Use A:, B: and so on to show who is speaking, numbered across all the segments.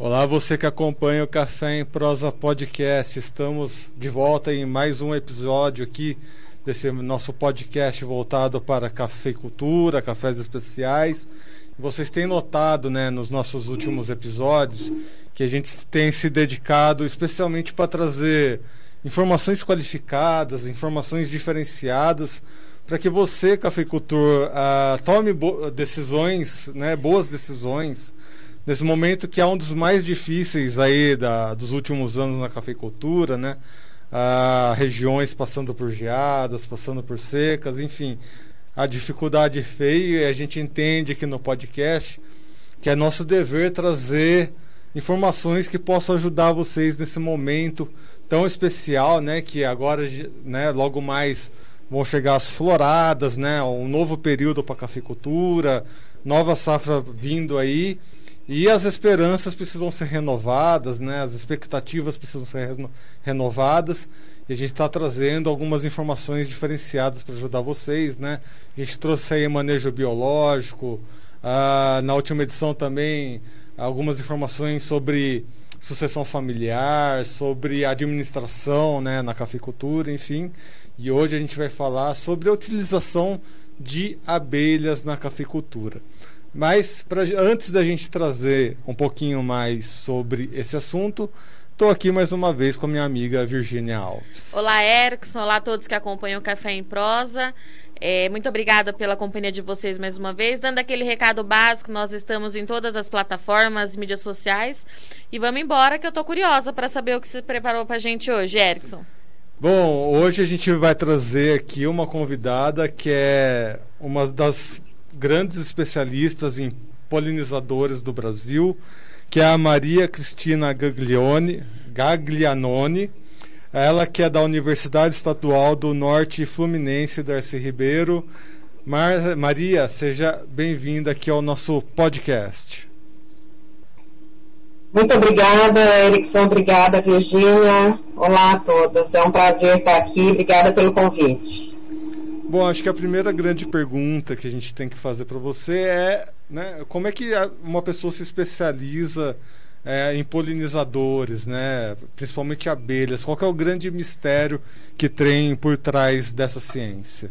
A: Olá, você que acompanha o Café em Prosa Podcast. Estamos de volta em mais um episódio aqui desse nosso podcast voltado para cafeicultura, cafés especiais. Vocês têm notado, né, nos nossos últimos episódios, que a gente tem se dedicado especialmente para trazer informações qualificadas, informações diferenciadas, para que você, cafeicultor, uh, tome decisões, né, boas decisões nesse momento que é um dos mais difíceis aí da, dos últimos anos na cafeicultura, né? Ah, regiões passando por geadas, passando por secas, enfim, a dificuldade feia e a gente entende aqui no podcast que é nosso dever trazer informações que possam ajudar vocês nesse momento tão especial, né? Que agora, né? Logo mais vão chegar as floradas, né? Um novo período para a cafeicultura, nova safra vindo aí e as esperanças precisam ser renovadas, né? as expectativas precisam ser renovadas. E a gente está trazendo algumas informações diferenciadas para ajudar vocês. Né? A gente trouxe aí manejo biológico. Ah, na última edição também algumas informações sobre sucessão familiar, sobre administração né, na cafeicultura, enfim. E hoje a gente vai falar sobre a utilização de abelhas na cafeicultura. Mas pra, antes da gente trazer um pouquinho mais sobre esse assunto, estou aqui mais uma vez com a minha amiga Virginia Alves.
B: Olá, Erickson. Olá a todos que acompanham o Café em Prosa. É, muito obrigada pela companhia de vocês mais uma vez. Dando aquele recado básico, nós estamos em todas as plataformas, mídias sociais. E vamos embora, que eu estou curiosa para saber o que você preparou para a gente hoje, Erickson.
A: Bom, hoje a gente vai trazer aqui uma convidada que é uma das grandes especialistas em polinizadores do Brasil, que é a Maria Cristina Gaglione, Gaglianoni, ela que é da Universidade Estadual do Norte Fluminense, Darcy Ribeiro. Mar Maria, seja bem-vinda aqui ao nosso podcast.
C: Muito obrigada, Erickson. Obrigada, Virginia. Olá a todos. É um prazer estar aqui. Obrigada pelo convite.
A: Bom, acho que a primeira grande pergunta que a gente tem que fazer para você é né, como é que uma pessoa se especializa é, em polinizadores, né, principalmente abelhas? Qual é o grande mistério que tem por trás dessa ciência?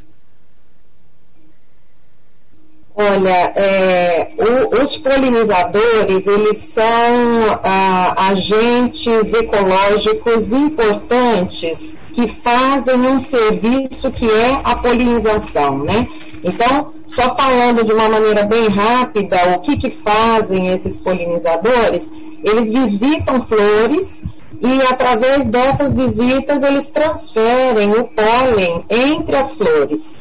C: Olha, é, o, os polinizadores, eles são ah, agentes ecológicos importantes que fazem um serviço que é a polinização, né? Então, só falando de uma maneira bem rápida, o que, que fazem esses polinizadores? Eles visitam flores e através dessas visitas eles transferem o pólen entre as flores.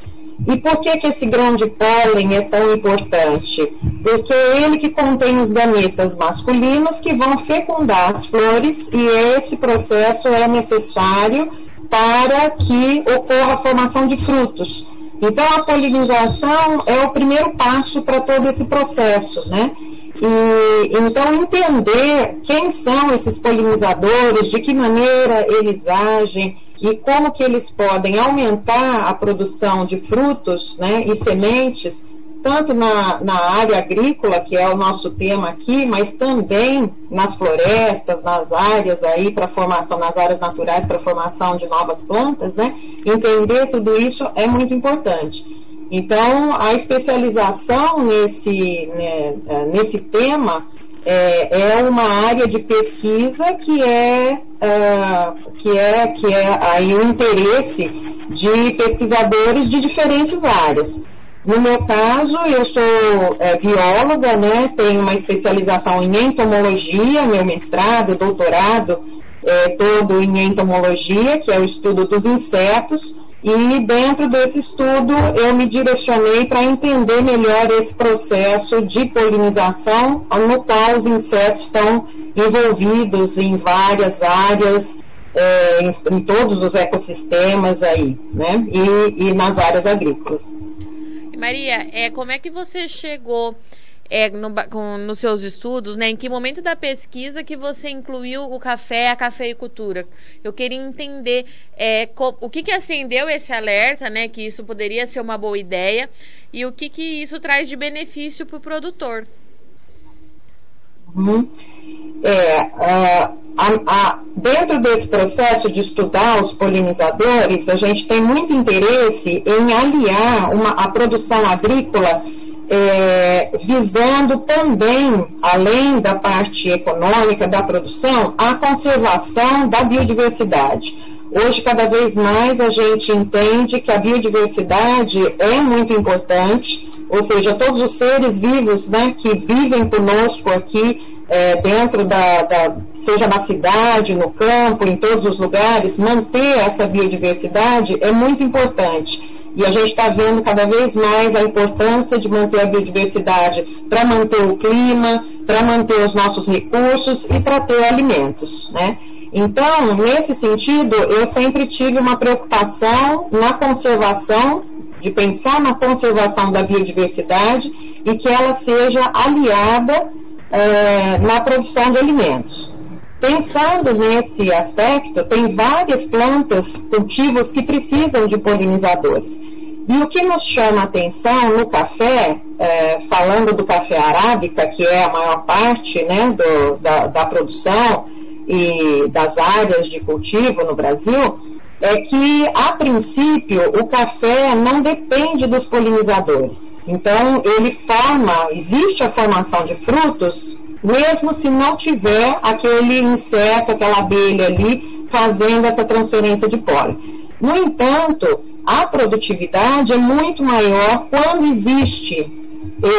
C: E por que, que esse grão de pólen é tão importante? Porque é ele que contém os gametas masculinos que vão fecundar as flores e esse processo é necessário para que ocorra a formação de frutos. Então, a polinização é o primeiro passo para todo esse processo, né? E, então, entender quem são esses polinizadores, de que maneira eles agem e como que eles podem aumentar a produção de frutos né, e sementes tanto na, na área agrícola, que é o nosso tema aqui, mas também nas florestas, nas áreas aí para formação, nas áreas naturais para formação de novas plantas, né? Entender tudo isso é muito importante. Então, a especialização nesse, né, é, nesse tema é, é, uma área de pesquisa que é, uh, que é, que é aí o interesse de pesquisadores de diferentes áreas. No meu caso, eu sou é, bióloga, né? Tenho uma especialização em entomologia, meu mestrado, doutorado, é, todo em entomologia, que é o estudo dos insetos. E dentro desse estudo, eu me direcionei para entender melhor esse processo de polinização, no qual os insetos estão envolvidos em várias áreas, é, em, em, todos os ecossistemas aí, né? E, e nas áreas agrícolas.
B: Maria, é, como é que você chegou é, no, com, nos seus estudos, né? Em que momento da pesquisa que você incluiu o café, a cafeicultura? Eu queria entender é, o que, que acendeu esse alerta, né? Que isso poderia ser uma boa ideia e o que, que isso traz de benefício para o produtor.
C: Uhum. É, uh, a, a, dentro desse processo de estudar os polinizadores, a gente tem muito interesse em aliar uma, a produção agrícola é, visando também, além da parte econômica da produção, a conservação da biodiversidade. Hoje, cada vez mais, a gente entende que a biodiversidade é muito importante, ou seja, todos os seres vivos né, que vivem conosco aqui é, dentro da, da, seja na cidade, no campo, em todos os lugares, manter essa biodiversidade é muito importante. E a gente está vendo cada vez mais a importância de manter a biodiversidade para manter o clima, para manter os nossos recursos e para ter alimentos, né? Então, nesse sentido, eu sempre tive uma preocupação na conservação, de pensar na conservação da biodiversidade e que ela seja aliada é, na produção de alimentos. Pensando nesse aspecto, tem várias plantas, cultivos que precisam de polinizadores. E o que nos chama a atenção no café, é, falando do café arábica, que é a maior parte né, do, da, da produção e das áreas de cultivo no Brasil, é que, a princípio, o café não depende dos polinizadores. Então, ele forma, existe a formação de frutos mesmo se não tiver aquele inseto, aquela abelha ali fazendo essa transferência de pólen. No entanto, a produtividade é muito maior quando existe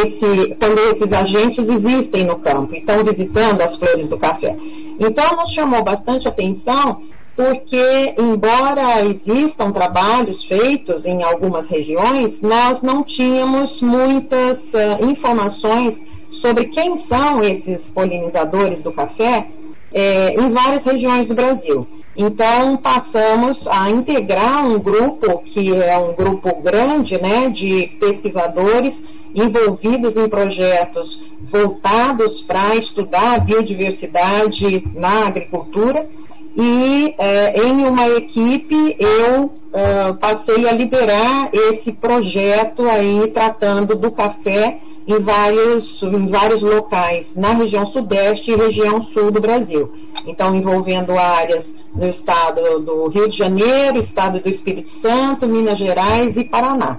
C: esse, quando esses agentes existem no campo e estão visitando as flores do café. Então, nos chamou bastante atenção porque, embora existam trabalhos feitos em algumas regiões, nós não tínhamos muitas uh, informações sobre quem são esses polinizadores do café é, em várias regiões do Brasil. Então, passamos a integrar um grupo, que é um grupo grande né, de pesquisadores envolvidos em projetos voltados para estudar a biodiversidade na agricultura. E é, em uma equipe eu uh, passei a liderar esse projeto aí tratando do café em vários, em vários locais na região sudeste e região sul do Brasil. Então, envolvendo áreas no estado do Rio de Janeiro, estado do Espírito Santo, Minas Gerais e Paraná.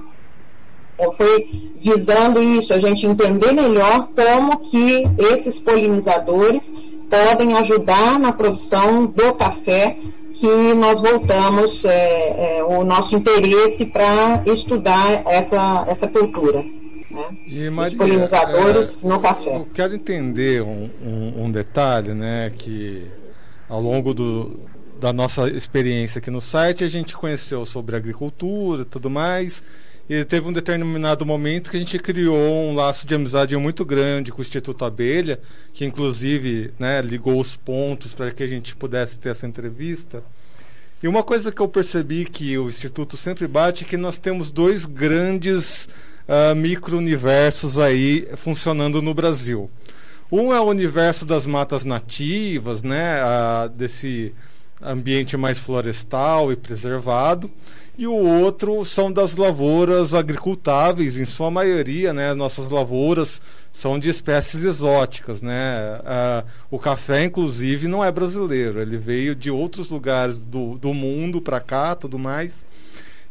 C: Então, foi visando isso, a gente entender melhor como que esses polinizadores podem ajudar na produção do café que nós voltamos é, é, o nosso interesse para estudar essa, essa cultura. Né? E, Maria, Os polinizadores é, no café.
A: Eu quero entender um, um, um, detalhe, né, que ao longo do, da nossa experiência aqui no site a gente conheceu sobre agricultura e tudo mais. E teve um determinado momento que a gente criou um laço de amizade muito grande com o Instituto Abelha, que inclusive né, ligou os pontos para que a gente pudesse ter essa entrevista. E uma coisa que eu percebi que o Instituto sempre bate é que nós temos dois grandes uh, micro-universos aí funcionando no Brasil. Um é o universo das matas nativas, né, uh, desse ambiente mais florestal e preservado, e o outro são das lavouras agricultáveis, em sua maioria, né, nossas lavouras são de espécies exóticas, né, uh, o café, inclusive, não é brasileiro, ele veio de outros lugares do, do mundo para cá, tudo mais,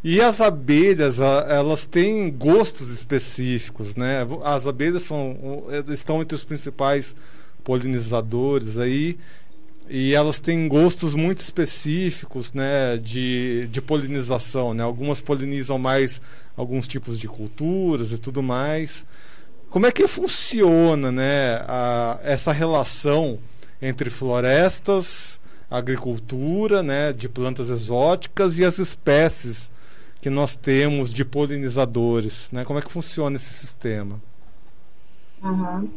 A: e as abelhas, elas têm gostos específicos, né? As abelhas são, estão entre os principais polinizadores aí e elas têm gostos muito específicos, né, de, de polinização, né? Algumas polinizam mais alguns tipos de culturas e tudo mais. Como é que funciona, né, a, essa relação entre florestas, agricultura, né, de plantas exóticas e as espécies que nós temos de polinizadores, né? Como é que funciona esse sistema?
C: Uhum.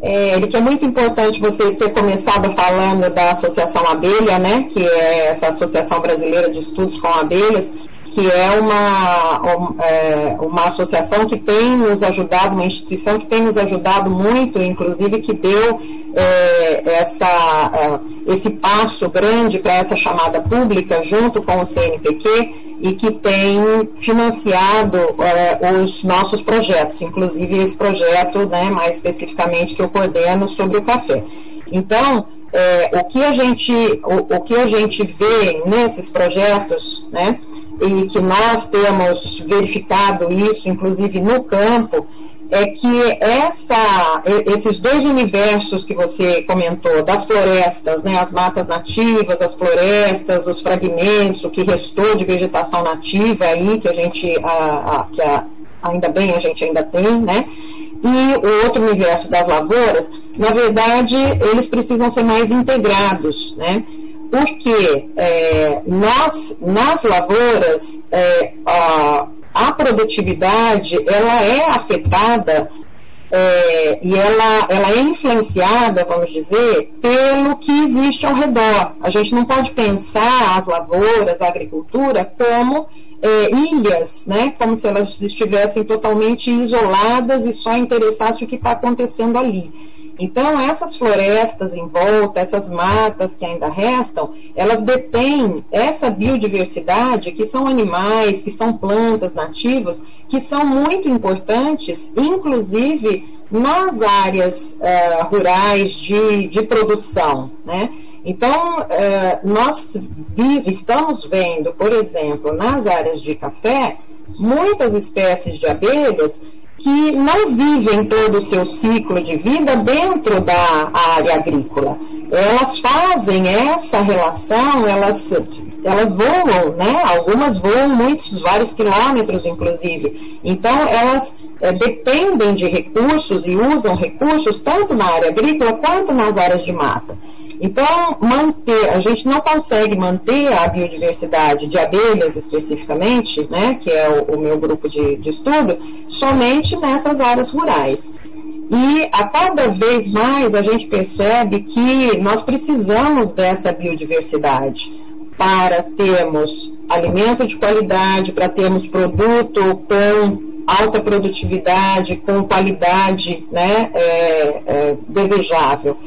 C: É, que é muito importante você ter começado falando da Associação Abelha, né? Que é essa Associação Brasileira de Estudos com Abelhas, que é uma, é, uma associação que tem nos ajudado, uma instituição que tem nos ajudado muito, inclusive que deu é, essa, é, esse passo grande para essa chamada pública junto com o CNPq e que tem financiado é, os nossos projetos, inclusive esse projeto, né, mais especificamente que eu coordeno sobre o café. Então, é, o que a gente o, o, que a gente vê nesses projetos, né, e que nós temos verificado isso, inclusive no campo, é que essa, esses dois universos que você comentou, das florestas, né, as matas nativas, as florestas, os fragmentos, o que restou de vegetação nativa aí, que a gente, a, a, que a, ainda bem a gente ainda tem, né, e o outro universo das lavouras, na verdade, eles precisam ser mais integrados, né, porque é, nós, nas lavouras, é, a, a produtividade ela é afetada é, e ela, ela é influenciada, vamos dizer, pelo que existe ao redor. A gente não pode pensar as lavouras, a agricultura, como é, ilhas, né, como se elas estivessem totalmente isoladas e só interessasse o que está acontecendo ali. Então, essas florestas em volta, essas matas que ainda restam, elas detêm essa biodiversidade, que são animais, que são plantas nativas, que são muito importantes, inclusive nas áreas uh, rurais de, de produção, né? Então, uh, nós estamos vendo, por exemplo, nas áreas de café, muitas espécies de abelhas que não vivem todo o seu ciclo de vida dentro da área agrícola. Elas fazem essa relação, elas, elas voam, né? Algumas voam muitos, vários quilômetros, inclusive. Então, elas é, dependem de recursos e usam recursos tanto na área agrícola quanto nas áreas de mata. Então, manter, a gente não consegue manter a biodiversidade de abelhas especificamente, né, que é o, o meu grupo de, de estudo, somente nessas áreas rurais. E a cada vez mais a gente percebe que nós precisamos dessa biodiversidade para termos alimento de qualidade, para termos produto com alta produtividade, com qualidade né, é, é, desejável.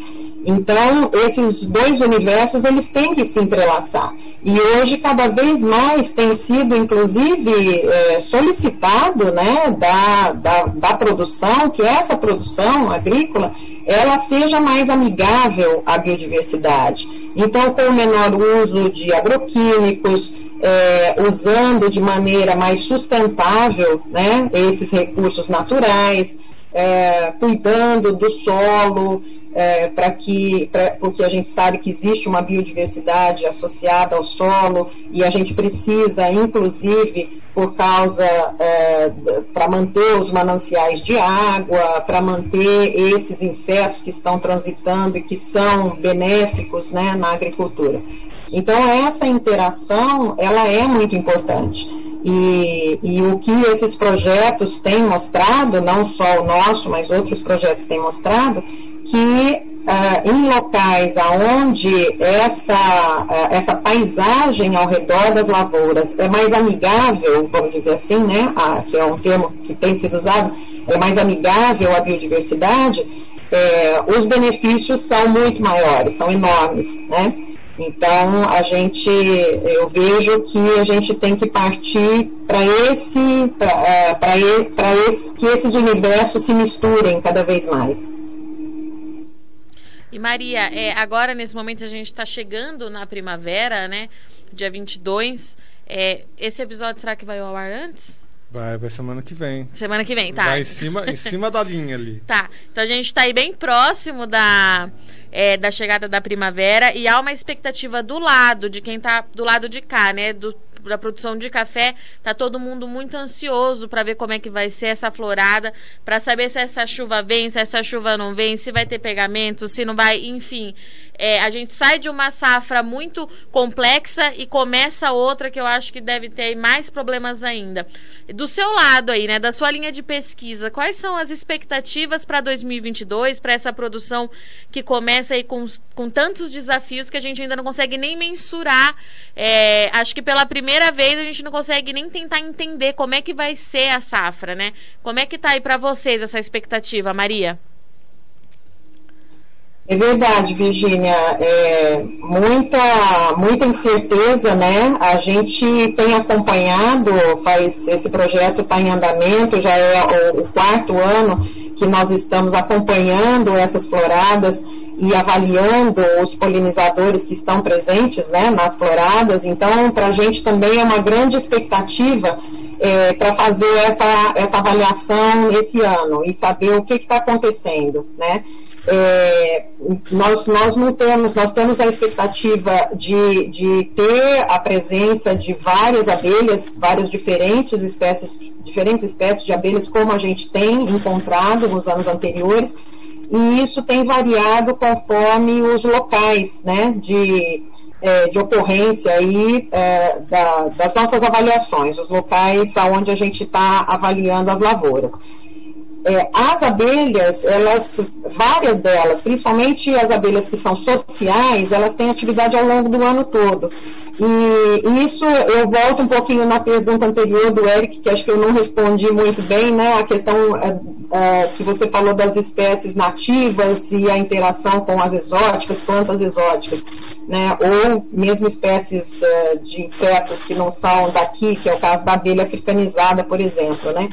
C: Então, esses dois universos, eles têm que se entrelaçar. E hoje, cada vez mais, tem sido, inclusive, é, solicitado né, da, da, da produção, que essa produção agrícola, ela seja mais amigável à biodiversidade. Então, com o menor uso de agroquímicos, é, usando de maneira mais sustentável né, esses recursos naturais, é, cuidando do solo, é, para que, pra, porque a gente sabe que existe uma biodiversidade associada ao solo e a gente precisa, inclusive, por causa é, para manter os mananciais de água, para manter esses insetos que estão transitando e que são benéficos né, na agricultura. Então essa interação ela é muito importante. E, e, o que esses projetos têm mostrado, não só o nosso, mas outros projetos têm mostrado, que uh, em locais aonde essa, uh, essa paisagem ao redor das lavouras é mais amigável, vamos dizer assim, né, ah, que é um termo que tem sido usado, é mais amigável à biodiversidade, é, os benefícios são muito maiores, são enormes, né? Então, a gente, eu vejo que a gente tem que partir para esse, para esse, que esses universos se misturem cada vez mais.
B: E Maria, é, agora nesse momento a gente está chegando na primavera, né? Dia 22. É, esse episódio será que vai ao ar antes?
A: Vai, vai semana que vem.
B: Semana que vem, tá.
A: Vai em cima, em cima da linha ali.
B: Tá. Então a gente está aí bem próximo da, é, da chegada da primavera e há uma expectativa do lado, de quem está do lado de cá, né? Do da produção de café, tá todo mundo muito ansioso para ver como é que vai ser essa florada, para saber se essa chuva vem, se essa chuva não vem, se vai ter pegamento, se não vai, enfim. É, a gente sai de uma safra muito complexa e começa outra que eu acho que deve ter mais problemas ainda. Do seu lado aí, né, da sua linha de pesquisa, quais são as expectativas para 2022, para essa produção que começa aí com, com tantos desafios que a gente ainda não consegue nem mensurar? É, acho que pela primeira vez a gente não consegue nem tentar entender como é que vai ser a safra, né? Como é que tá aí para vocês essa expectativa, Maria?
C: É verdade, Virgínia. É, muita, muita incerteza, né? A gente tem acompanhado, faz, esse projeto está em andamento, já é o, o, quarto ano que nós estamos acompanhando essas floradas e avaliando os polinizadores que estão presentes né, nas floradas. Então, para a gente também é uma grande expectativa é, para fazer essa, essa avaliação esse ano e saber o que está acontecendo, né? É, nós, nós não temos, nós temos a expectativa de, de ter a presença de várias abelhas, várias diferentes espécies, diferentes espécies de abelhas, como a gente tem encontrado nos anos anteriores, e isso tem variado conforme os locais né, de, é, de ocorrência aí, é, da, das nossas avaliações, os locais onde a gente está avaliando as lavouras é, as abelhas, elas, várias delas, principalmente as abelhas que são sociais, elas têm atividade ao longo do ano todo. E, isso eu volto um pouquinho na pergunta anterior do Eric, que acho que eu não respondi muito bem, né? A questão é, é, que você falou das espécies nativas e a interação com as exóticas, plantas exóticas, né? Ou mesmo espécies é, de insetos que não são daqui, que é o caso da abelha africanizada, por exemplo, né?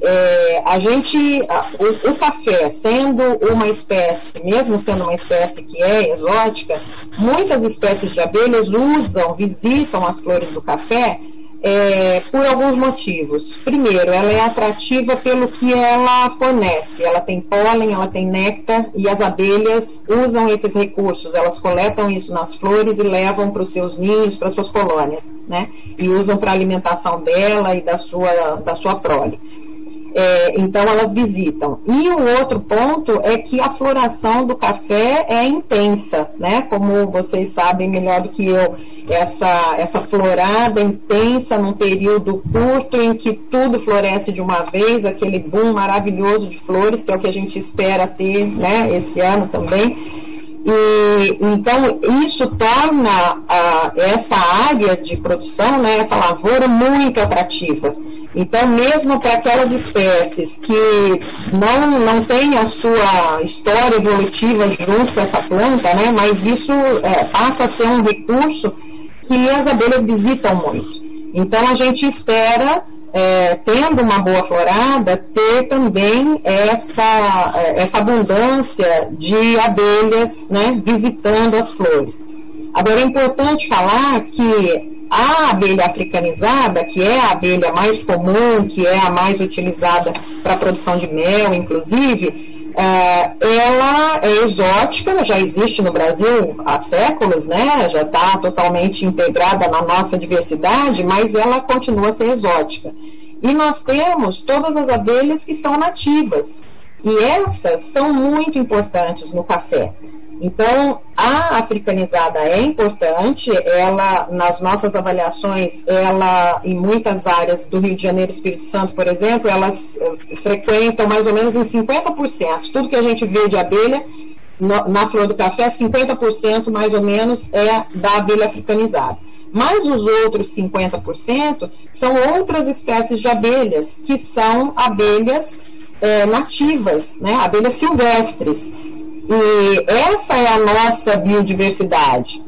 C: É, a gente, o, o, café, sendo uma espécie, mesmo sendo uma espécie que é exótica, muitas espécies de abelhas usam, visitam as flores do café é, por alguns motivos. Primeiro, ela é atrativa pelo que ela fornece. Ela tem pólen, ela tem néctar e as abelhas usam esses recursos. Elas coletam isso nas flores e levam para os seus ninhos, para suas colônias, né? E usam para alimentação dela e da sua, da sua prole. É, então elas visitam. E o outro ponto é que a floração do café é intensa, né? Como vocês sabem melhor do que eu, essa, essa florada intensa num período curto em que tudo floresce de uma vez, aquele boom maravilhoso de flores, que é o que a gente espera ter né, esse ano também. E, então, isso torna a, essa área de produção, né, essa lavoura, muito atrativa. Então, mesmo para aquelas espécies que não, não têm a sua história evolutiva junto com essa planta, né, mas isso é, passa a ser um recurso que as abelhas visitam muito. Então, a gente espera, é, tendo uma boa florada, ter também essa, é, essa abundância de abelhas né, visitando as flores. Agora, é importante falar que a abelha africanizada, que é a abelha mais comum, que é a mais utilizada para a produção de mel, inclusive, é, ela é exótica, já existe no Brasil há séculos, né? já está totalmente integrada na nossa diversidade, mas ela continua a ser exótica. E nós temos todas as abelhas que são nativas, e essas são muito importantes no café. Então, a africanizada é importante, ela, nas nossas avaliações, ela, em muitas áreas do Rio de Janeiro e Espírito Santo, por exemplo, elas eh, frequentam mais ou menos em 50%. Tudo que a gente vê de abelha no, na flor do café, 50% mais ou menos é da abelha africanizada. Mas os outros 50% são outras espécies de abelhas, que são abelhas é, nativas, né, abelhas silvestres. E essa é a nossa biodiversidade.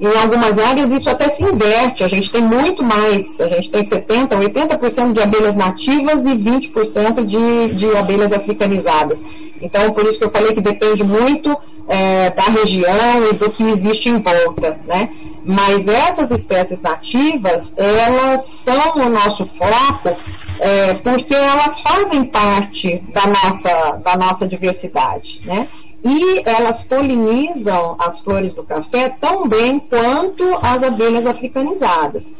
C: Em algumas áreas isso até se inverte, a gente tem muito mais, a gente tem 70%, 80% de abelhas nativas e 20% de, de abelhas africanizadas. Então, por isso que eu falei que depende muito é, da região e do que existe em volta, né? Mas essas espécies nativas, elas são o nosso foco é, porque elas fazem parte da nossa, da nossa diversidade, né? E elas polinizam as flores do café tão bem quanto as abelhas africanizadas.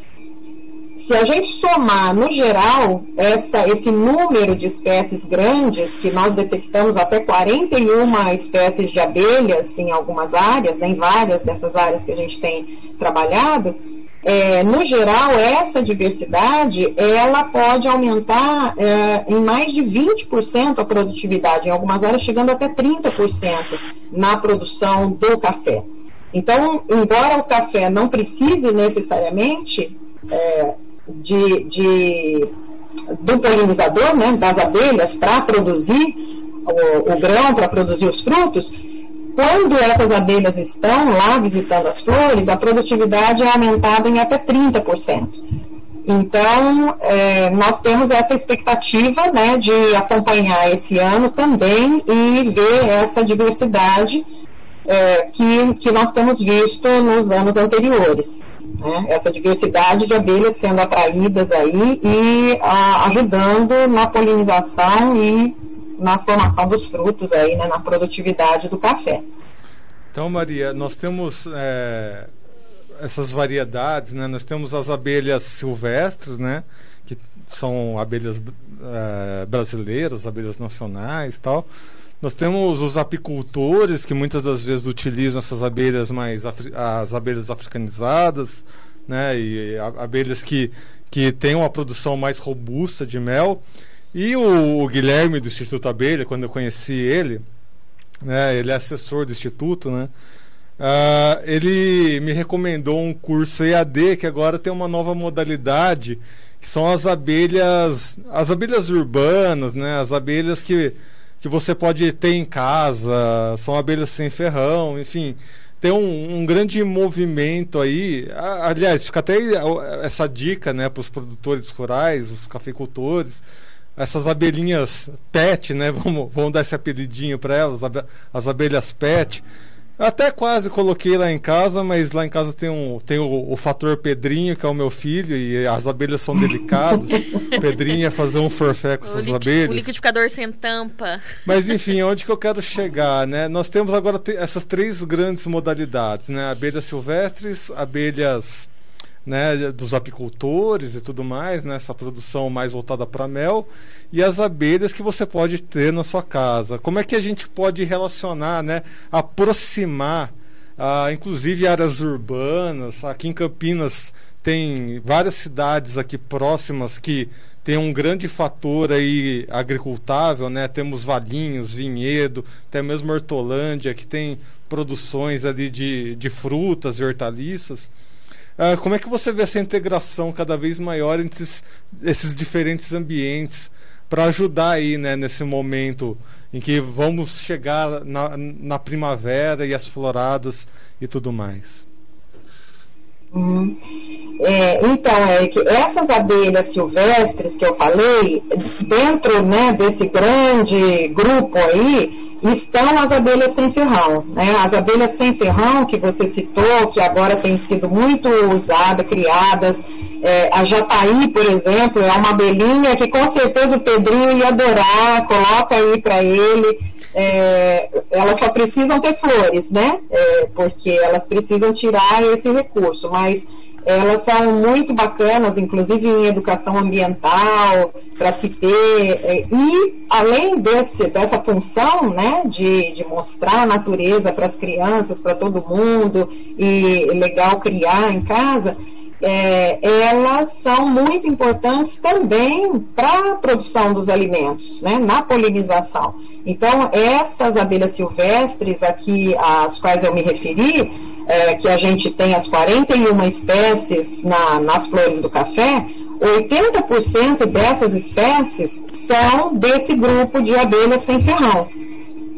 C: Se a gente somar, no geral, essa, esse número de espécies grandes, que nós detectamos até 41 espécies de abelhas em algumas áreas, né, em várias dessas áreas que a gente tem trabalhado, é, no geral, essa diversidade ela pode aumentar é, em mais de 20% a produtividade, em algumas áreas chegando até 30% na produção do café. Então, embora o café não precise necessariamente é, de, de, do polinizador, né, das abelhas, para produzir o, o grão, para produzir os frutos, quando essas abelhas estão lá visitando as flores, a produtividade é aumentada em até 30%. Então, é, nós temos essa expectativa né, de acompanhar esse ano também e ver essa diversidade é, que, que nós temos visto nos anos anteriores. Né? Essa diversidade de abelhas sendo atraídas aí e a, ajudando na polinização e na formação dos frutos aí, né, na produtividade do café.
A: Então, Maria, nós temos é, essas variedades, né? Nós temos as abelhas silvestres, né? Que são abelhas é, brasileiras, abelhas nacionais, tal. Nós temos os apicultores que muitas das vezes utilizam essas abelhas mais as abelhas africanizadas, né? E abelhas que que têm uma produção mais robusta de mel. E o, o Guilherme do Instituto Abelha, quando eu conheci ele, né? Ele é assessor do instituto, né? Uh, ele me recomendou um curso EAD que agora tem uma nova modalidade que são as abelhas as abelhas urbanas né as abelhas que, que você pode ter em casa são abelhas sem ferrão enfim tem um, um grande movimento aí aliás fica até essa dica né para os produtores rurais os cafeicultores essas abelhinhas pet né vamos, vamos dar esse apelidinho para elas as abelhas pet até quase coloquei lá em casa, mas lá em casa tem, um, tem o, o fator Pedrinho, que é o meu filho, e as abelhas são delicadas. Pedrinho ia fazer um forfé com o essas abelhas. O
B: liquidificador sem tampa.
A: Mas enfim, onde que eu quero chegar, né? Nós temos agora essas três grandes modalidades, né? Abelhas silvestres, abelhas né, dos apicultores e tudo mais, né, essa produção mais voltada para mel, e as abelhas que você pode ter na sua casa. Como é que a gente pode relacionar, né, aproximar, ah, inclusive áreas urbanas? Aqui em Campinas tem várias cidades aqui próximas que tem um grande fator aí agricultável, né? Temos Valinhos, Vinhedo, até mesmo Hortolândia, que tem produções ali de, de frutas e hortaliças. Uh, como é que você vê essa integração cada vez maior entre esses, esses diferentes ambientes para ajudar aí, né, nesse momento em que vamos chegar na, na primavera e as floradas e tudo mais?
C: Hum. É, então, é que essas abelhas silvestres que eu falei, dentro né, desse grande grupo aí, estão as abelhas sem ferrão. Né? As abelhas sem ferrão que você citou, que agora têm sido muito usadas, criadas. É, a jataí, por exemplo, é uma abelhinha que com certeza o Pedrinho ia adorar, coloca aí para ele. É, elas só precisam ter flores, né? É, porque elas precisam tirar esse recurso, mas elas são muito bacanas, inclusive em educação ambiental, para se ter. É, e, além desse, dessa função né, de, de mostrar a natureza para as crianças, para todo mundo, e legal criar em casa, é, elas são muito importantes também para a produção dos alimentos, né, na polinização. Então, essas abelhas silvestres aqui, às quais eu me referi, é, que a gente tem as 41 espécies na, nas flores do café, 80% dessas espécies são desse grupo de abelhas sem ferrão.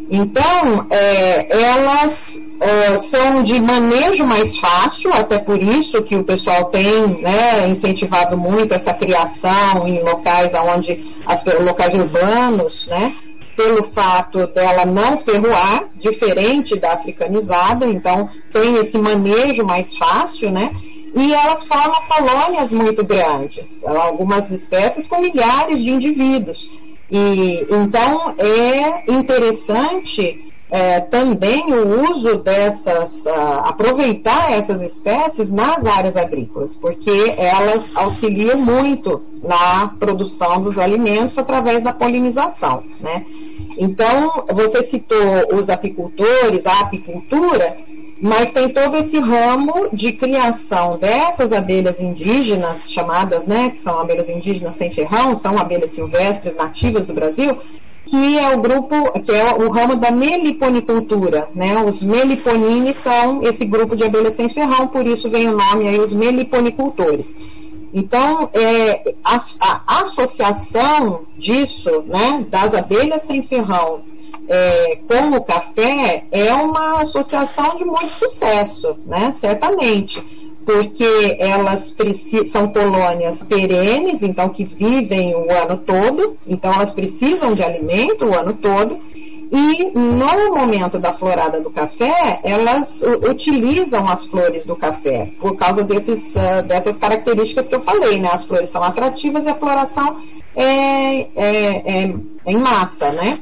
C: Então, é, elas é, são de manejo mais fácil, até por isso que o pessoal tem né, incentivado muito essa criação em locais onde as locais urbanos, né? Pelo fato dela não ferroar, diferente da africanizada, então tem esse manejo mais fácil, né? E elas formam colônias muito grandes, algumas espécies com milhares de indivíduos. E então é interessante é, também o uso dessas, uh, aproveitar essas espécies nas áreas agrícolas, porque elas auxiliam muito na produção dos alimentos através da polinização, né? Então, você citou os apicultores, a apicultura, mas tem todo esse ramo de criação dessas abelhas indígenas, chamadas, né, que são abelhas indígenas sem ferrão, são abelhas silvestres nativas do Brasil, que é o grupo, que é o ramo da meliponicultura, né? Os meliponines são esse grupo de abelhas sem ferrão, por isso vem o nome aí os meliponicultores. Então, é, a, a, associação disso, né, das abelhas sem ferrão é, com o café é uma associação de muito sucesso, né? Certamente, porque elas são colônias perenes, então que vivem o ano todo, então elas precisam de alimento o ano todo. E no momento da florada do café, elas utilizam as flores do café por causa desses, uh, dessas características que eu falei, né? As flores são atrativas e a floração é, é, é, é em massa, né?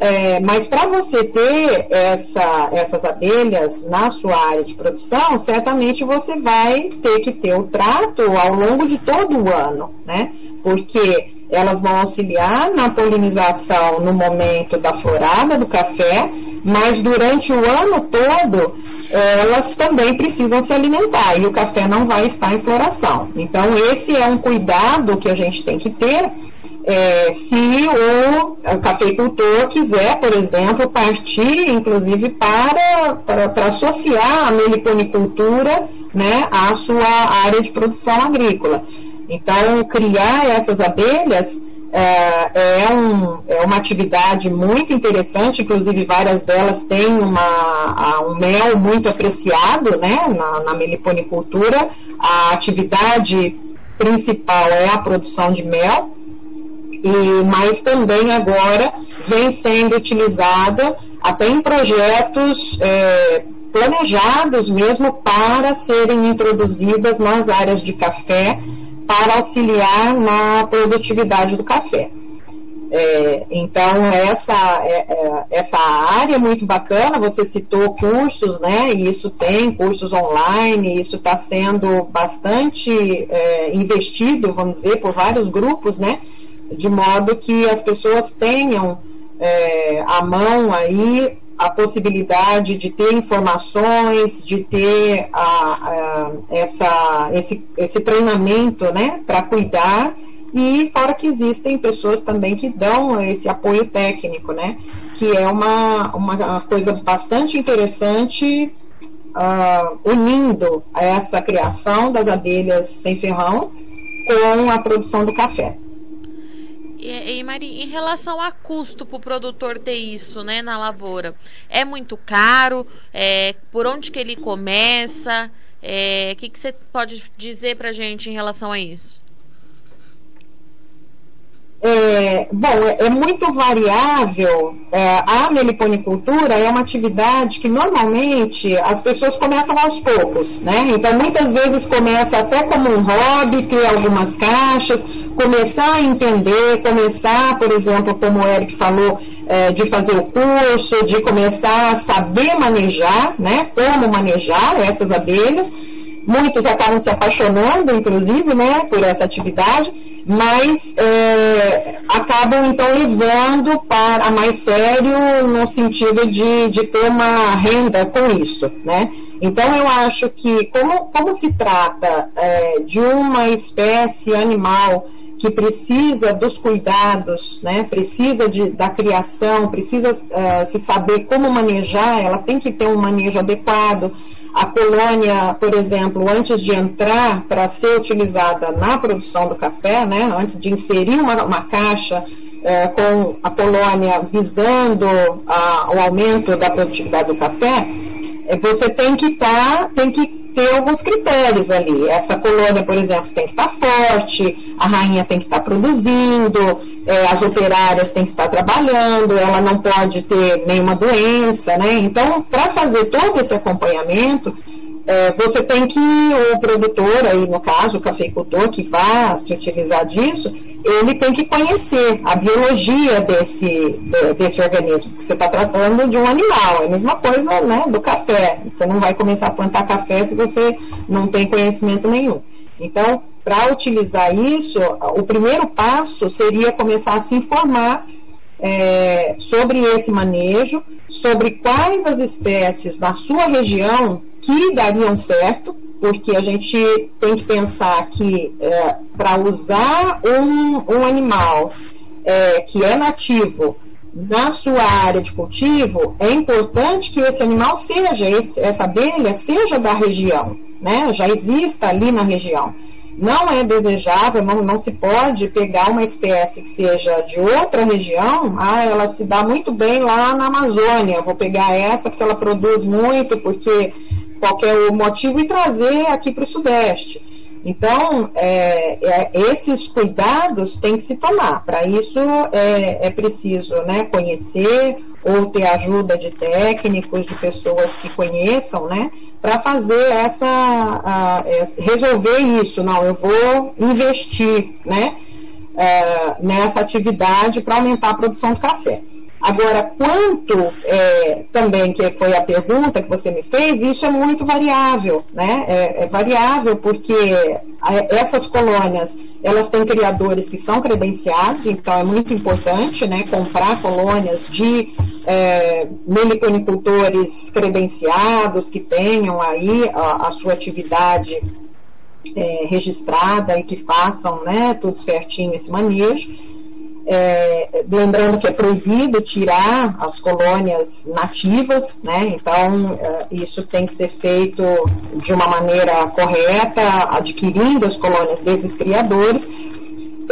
C: É, mas para você ter essa, essas abelhas na sua área de produção, certamente você vai ter que ter o trato ao longo de todo o ano, né? Porque elas vão auxiliar na polinização no momento da florada do café, mas durante o ano todo elas também precisam se alimentar e o café não vai estar em floração. Então, esse é um cuidado que a gente tem que ter é, se o, o cafeicultor quiser, por exemplo, partir, inclusive, para, para, para associar a meliponicultura né, à sua área de produção agrícola. Então, criar essas abelhas é, é, um, é uma atividade muito interessante, inclusive várias delas têm uma, um mel muito apreciado né, na, na meliponicultura. A atividade principal é a produção de mel, e, mas também agora vem sendo utilizada até em projetos é, planejados mesmo para serem introduzidas nas áreas de café para auxiliar na produtividade do café. É, então, essa, é, é, essa área é muito bacana, você citou cursos, né? E isso tem cursos online, isso está sendo bastante é, investido, vamos dizer, por vários grupos, né? De modo que as pessoas tenham é, à mão aí a possibilidade de ter informações, de ter a, a, essa, esse, esse treinamento né, para cuidar, e fora que existem pessoas também que dão esse apoio técnico, né, que é uma, uma coisa bastante interessante, uh, unindo essa criação das abelhas sem ferrão com a produção do café.
B: E, e Mari, em relação a custo para o produtor ter isso, né, na lavoura, é muito caro? É, por onde que ele começa? O é, que, que você pode dizer para gente em relação a isso?
C: É, bom, é, é, muito variável. É, a meliponicultura é uma atividade que normalmente as pessoas começam aos poucos, né? Então, muitas vezes começa até como um hobby, ter algumas caixas, começar a entender, começar, por exemplo, como o Eric falou, é, de fazer o curso, de começar a saber manejar, né? Como manejar essas abelhas. Muitos acabam se apaixonando, inclusive, né, por essa atividade mas é, acabam então levando para mais sério no sentido de, de ter uma renda com isso, né? Então eu acho que como, como se trata é, de uma espécie animal que precisa dos cuidados, né? Precisa de, da criação, precisa uh, se saber como manejar, ela tem que ter um manejo adequado a colônia, por exemplo, antes de entrar para ser utilizada na produção do café, né, antes de inserir uma, uma caixa é, com a colônia visando a, o aumento da produtividade do café, é, você tem que estar, tá, tem que ter alguns critérios ali. Essa colônia, por exemplo, tem que estar tá forte, a rainha tem que estar tá produzindo, é, as operárias têm que estar trabalhando, ela não pode ter nenhuma doença, né? Então, para fazer todo esse acompanhamento, é, você tem que, o produtor, aí no caso, o cafeicultor que vá se utilizar disso, ele tem que conhecer a biologia desse, desse organismo, porque você está tratando de um animal, é a mesma coisa né, do café. Você não vai começar a plantar café se você não tem conhecimento nenhum. Então, para utilizar isso, o primeiro passo seria começar a se informar é, sobre esse manejo, sobre quais as espécies da sua região que dariam certo, porque a gente tem que pensar que é, para usar um, um animal é, que é nativo na sua área de cultivo, é importante que esse animal seja, esse, essa abelha seja da região, né? já exista ali na região. Não é desejável, não, não se pode pegar uma espécie que seja de outra região, ah, ela se dá muito bem lá na Amazônia, vou pegar essa porque ela produz muito, porque qualquer motivo, e trazer aqui para o Sudeste. Então, é, é, esses cuidados têm que se tomar. Para isso, é, é, preciso né, conhecer ou ter ajuda de técnicos, de pessoas que conheçam, né, para fazer essa, a, resolver isso. Não, eu vou investir, né, é, nessa atividade para aumentar a produção de café. Agora, quanto é, também, que foi a pergunta que você me fez, isso é muito variável, né? É, é, variável porque essas colônias, elas têm criadores que são credenciados, então é muito importante, né, comprar colônias de é, meliponicultores credenciados, que tenham aí a, a sua atividade é, registrada e que façam, né, tudo certinho esse manejo. É, lembrando que é proibido tirar as colônias nativas, né? Então é, isso tem que ser feito de uma maneira correta, adquirindo as colônias desses criadores.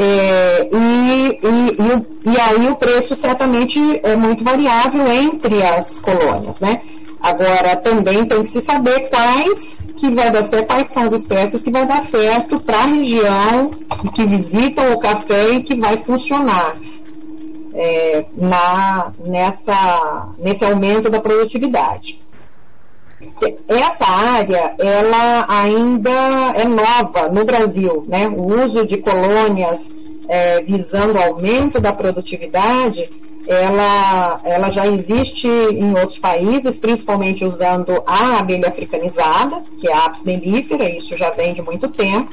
C: É, e, e, e, aí o preço certamente é muito variável entre as colônias, né? Agora também tem que se saber quais que vai dar certo, quais são as espécies que vai dar certo para a região que visitam o café e que vai funcionar é, na, nessa, nesse aumento da produtividade. Essa área, ela ainda é nova no Brasil, né? O uso de colônias é, visando aumento da produtividade ela, ela já existe em outros países, principalmente usando a abelha africanizada, que é a apis mellifera, isso já vem de muito tempo.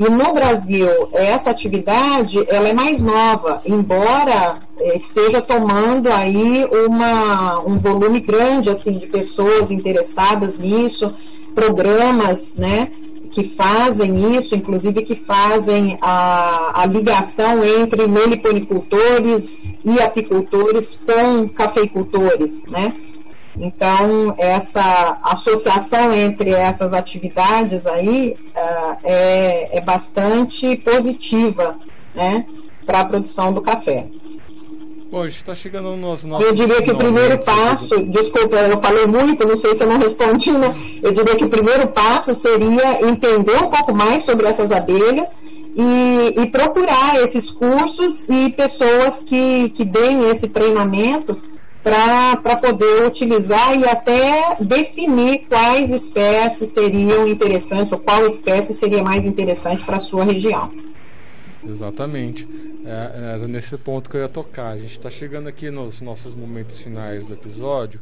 C: E no Brasil, essa atividade ela é mais nova, embora eh, esteja tomando aí uma, um volume grande assim de pessoas interessadas nisso, programas, né, que fazem isso, inclusive que fazem a, a ligação entre meliponicultores e apicultores com cafeicultores, né? Então, essa associação entre essas atividades aí uh, é, é bastante positiva, né, para a produção do café.
A: Bom, a gente está chegando nos nossos.
C: Eu diria que o primeiro passo, aqui. desculpa, eu falei muito, não sei se eu não respondi, né? Eu diria que o primeiro passo seria entender um pouco mais sobre essas abelhas e, e procurar esses cursos e pessoas que, que deem esse treinamento para poder utilizar e até definir quais espécies seriam interessantes ou qual espécie seria mais interessante para a sua região.
A: Exatamente. É, era nesse ponto que eu ia tocar. A gente está chegando aqui nos nossos momentos finais do episódio.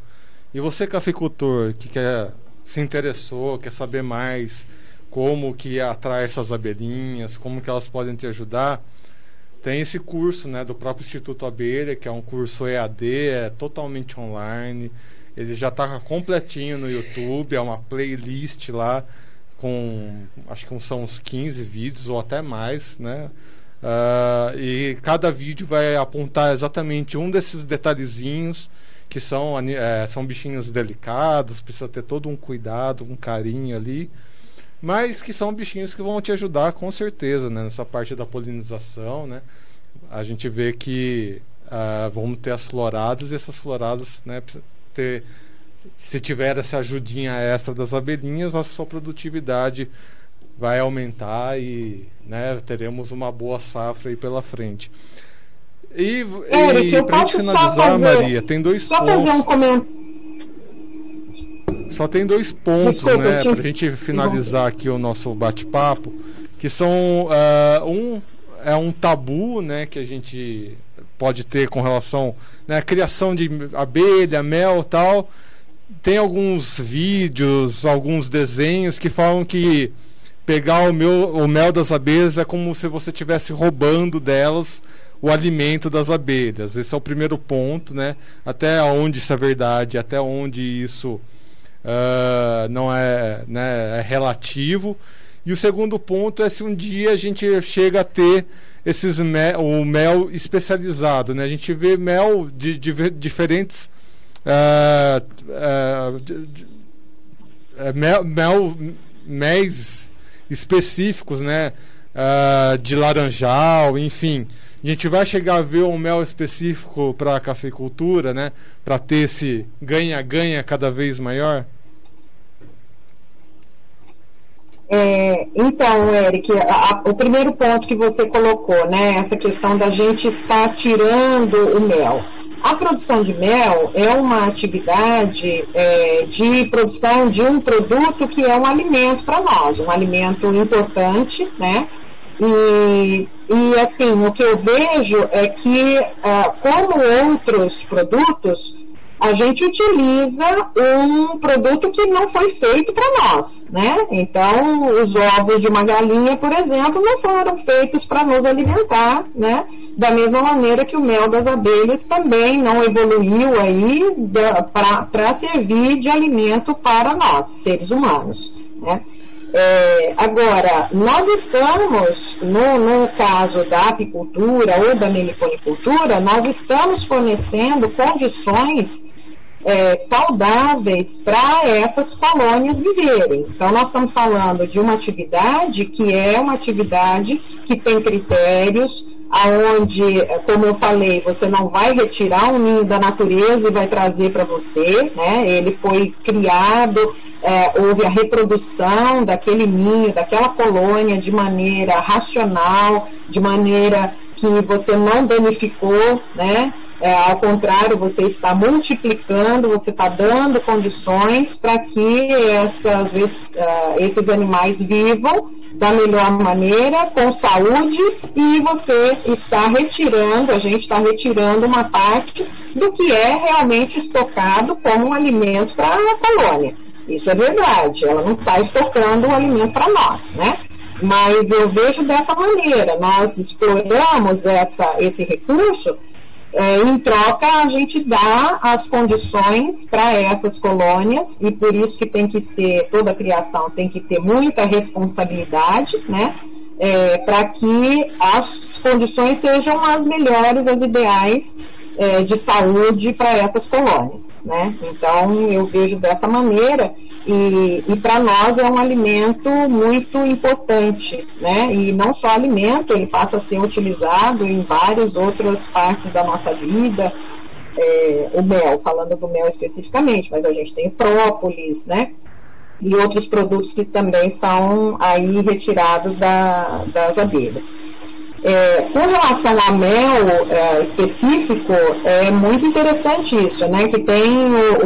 A: E você, cafeicultor, que quer, se interessou, quer saber mais como que atrai essas abelhinhas, como que elas podem te ajudar, tem esse curso né, do próprio Instituto Abelha, que é um curso EAD, é totalmente online. Ele já está completinho no YouTube, é uma playlist lá com acho que são uns 15 vídeos ou até mais, né? Uh, e cada vídeo vai apontar exatamente um desses detalhezinhos que são, é, são bichinhos delicados, precisa ter todo um cuidado, um carinho ali, mas que são bichinhos que vão te ajudar com certeza né, nessa parte da polinização. Né? A gente vê que uh, vamos ter as floradas e essas floradas, né, ter, se tiver essa ajudinha extra das abelhinhas, a sua produtividade vai aumentar e né, teremos uma boa safra aí pela frente. E, e para finalizar, fazer, Maria, tem dois só pontos. Fazer um comentário. Só tem dois pontos, Desculpa, né, para a gente finalizar aqui o nosso bate-papo, que são uh, um é um tabu, né, que a gente pode ter com relação né, à criação de abelha, mel, tal. Tem alguns vídeos, alguns desenhos que falam que pegar o, meu, o mel das abelhas é como se você estivesse roubando delas o alimento das abelhas. Esse é o primeiro ponto, né? Até onde isso é verdade, até onde isso uh, não é, né, é relativo. E o segundo ponto é se um dia a gente chega a ter esses o mel especializado, né? A gente vê mel de, de diferentes uh, uh, de, de, mel, mel específicos, né? Uh, de laranjal, enfim. A gente vai chegar a ver um mel específico para a cafeicultura, né? Para ter esse ganha-ganha cada vez maior?
C: É, então, Eric, a, a, o primeiro ponto que você colocou, né, essa questão da gente estar tirando o mel. A produção de mel é uma atividade é, de produção de um produto que é um alimento para nós, um alimento importante, né? E, e assim, o que eu vejo é que, ah, como outros produtos, a gente utiliza um produto que não foi feito para nós, né? Então, os ovos de uma galinha, por exemplo, não foram feitos para nos alimentar, né? Da mesma maneira que o mel das abelhas também não evoluiu aí para servir de alimento para nós, seres humanos, né? É, agora, nós estamos, no, no, caso da apicultura ou da meliponicultura, nós estamos fornecendo condições é, saudáveis para essas colônias viverem. Então, nós estamos falando de uma atividade que é uma atividade que tem critérios, aonde, como eu falei, você não vai retirar um ninho da natureza e vai trazer para você, né? Ele foi criado, é, houve a reprodução daquele ninho, daquela colônia de maneira racional, de maneira que você não danificou, né? É, ao contrário, você está multiplicando, você está dando condições para que essas, uh, esses animais vivam da melhor maneira, com saúde, e você está retirando, a gente está retirando uma parte do que é realmente estocado como um alimento para a colônia. Isso é verdade, ela não está estocando o alimento para nós, né? Mas eu vejo dessa maneira, nós exploramos essa, esse recurso é, em troca, a gente dá as condições para essas colônias e por isso que tem que ser toda criação tem que ter muita responsabilidade, né? É, para que as condições sejam as melhores, as ideais é, de saúde para essas colônias, né? Então eu vejo dessa maneira e, e para nós é um alimento muito importante, né? E não só alimento, ele passa a ser utilizado em várias outras partes da nossa vida. É, o mel, falando do mel especificamente, mas a gente tem própolis, né? E outros produtos que também são aí retirados da, das abelhas. É, com relação a mel é, específico, é muito interessante isso, né? Que tem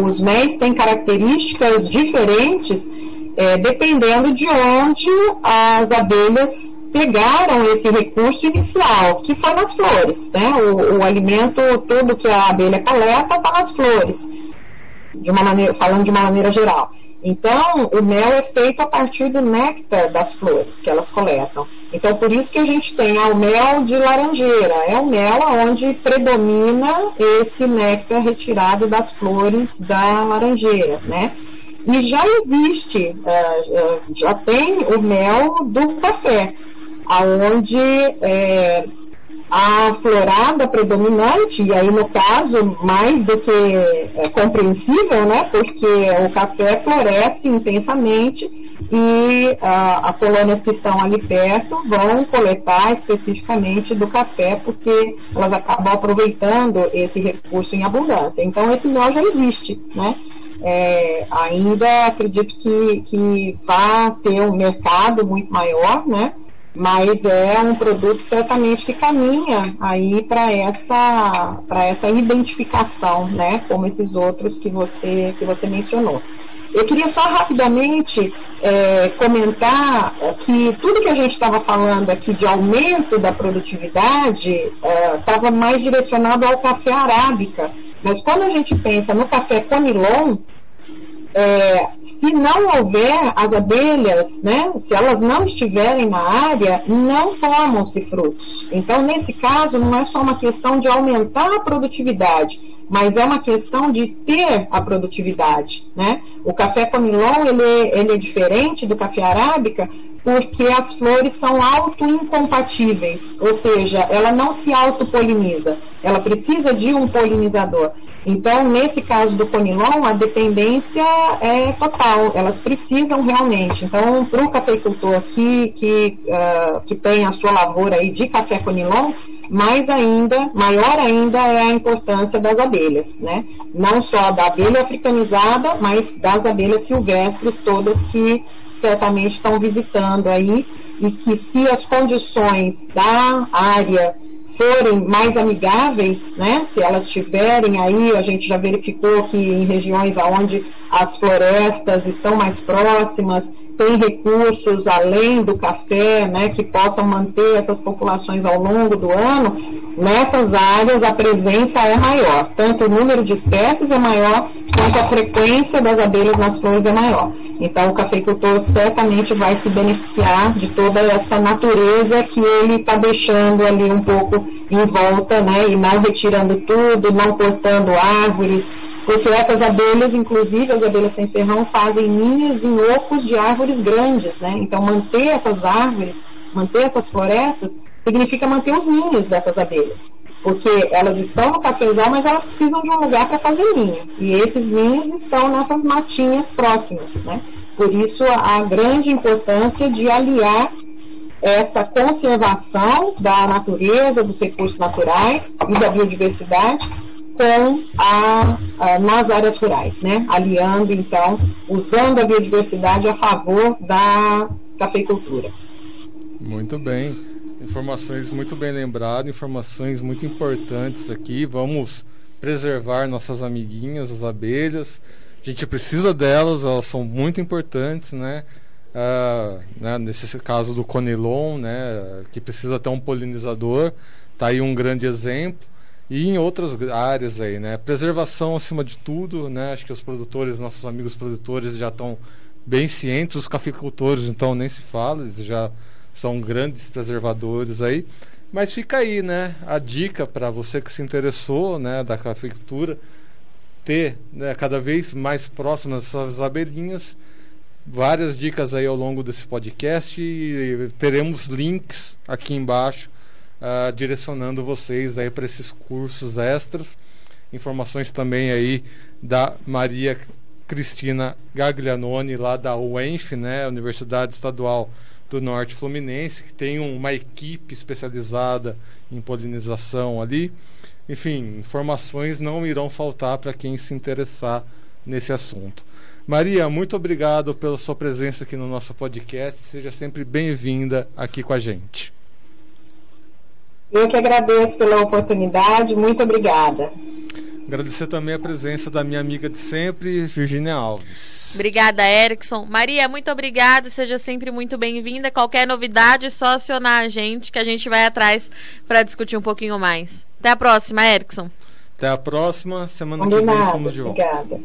C: os méis têm características diferentes é, dependendo de onde as abelhas pegaram esse recurso inicial, que foi nas flores, né? O, o alimento, tudo que a abelha coleta está nas flores, de uma maneira, falando de uma maneira geral. Então, o mel é feito a partir do néctar das flores que elas coletam. Então, por isso que a gente tem o mel de laranjeira. É o mel onde predomina esse néctar retirado das flores da laranjeira, né? E já existe, uh, já tem o mel do café, aonde é, a florada predominante, e aí no caso mais do que é compreensível, né, porque o café floresce intensamente e ah, as colônias que estão ali perto vão coletar especificamente do café, porque elas acabam aproveitando esse recurso em abundância. Então esse mel já existe, né? É, ainda acredito que, que vai ter um mercado muito maior, né? Mas é um produto certamente que caminha aí para essa para essa identificação, né, como esses outros que você que você mencionou. Eu queria só rapidamente é, comentar que tudo que a gente estava falando aqui de aumento da produtividade estava é, mais direcionado ao café arábica, mas quando a gente pensa no café conilon, é, se não houver as abelhas, né, se elas não estiverem na área, não formam-se frutos. Então, nesse caso, não é só uma questão de aumentar a produtividade, mas é uma questão de ter a produtividade. Né? O café comilon ele, ele é diferente do café arábica porque as flores são autoincompatíveis, ou seja, ela não se autopoliniza, ela precisa de um polinizador. Então, nesse caso do conilon, a dependência é total, elas precisam realmente. Então, para o cafeicultor que, que, uh, que tem a sua lavoura aí de café conilon, mais ainda, maior ainda é a importância das abelhas, né? Não só da abelha africanizada, mas das abelhas silvestres todas que certamente estão visitando aí e que se as condições da área forem mais amigáveis, né? Se elas tiverem aí, a gente já verificou que em regiões onde as florestas estão mais próximas, tem recursos além do café, né, que possam manter essas populações ao longo do ano, nessas áreas a presença é maior, tanto o número de espécies é maior, quanto a frequência das abelhas nas flores é maior. Então, o cafeicultor certamente vai se beneficiar de toda essa natureza que ele está deixando ali um pouco em volta, né? E não retirando tudo, não cortando árvores, porque essas abelhas, inclusive as abelhas sem ferrão, fazem ninhos em ocos de árvores grandes, né? Então, manter essas árvores, manter essas florestas, significa manter os ninhos dessas abelhas porque elas estão no cafezal, mas elas precisam de um lugar para fazer ninho. E esses ninhos estão nessas matinhas próximas, né? Por isso a grande importância de aliar essa conservação da natureza, dos recursos naturais e da biodiversidade com a, a, nas áreas rurais, né? Aliando então, usando a biodiversidade a favor da cafeicultura.
A: Muito bem. Informações muito bem lembradas, informações muito importantes aqui. Vamos preservar nossas amiguinhas, as abelhas. A gente precisa delas, elas são muito importantes, né? Ah, né, nesse caso do conilon, né, que precisa ter um polinizador, tá aí um grande exemplo. E em outras áreas aí, né? Preservação acima de tudo, né? Acho que os produtores, nossos amigos produtores já estão bem cientes, os cafeicultores então nem se fala, eles já são grandes preservadores aí. Mas fica aí, né, a dica para você que se interessou, né, da cafeicultura, ter né, cada vez mais próximas essas abelhinhas. Várias dicas aí ao longo desse podcast e teremos links aqui embaixo uh, direcionando vocês aí para esses cursos extras. Informações também aí da Maria Cristina Gaglianoni, lá da UENF, né, Universidade Estadual do Norte Fluminense, que tem uma equipe especializada em polinização ali. Enfim, informações não irão faltar para quem se interessar nesse assunto. Maria, muito obrigado pela sua presença aqui no nosso podcast. Seja sempre bem-vinda aqui com a gente.
C: Eu que agradeço pela oportunidade. Muito obrigada.
A: Agradecer também a presença da minha amiga de sempre, Virginia Alves.
B: Obrigada, Erickson. Maria, muito obrigada. Seja sempre muito bem-vinda. Qualquer novidade, é só acionar a gente, que a gente vai atrás para discutir um pouquinho mais. Até a próxima, Erickson.
A: Até a próxima. Semana que vem estamos de volta.
C: Obrigada.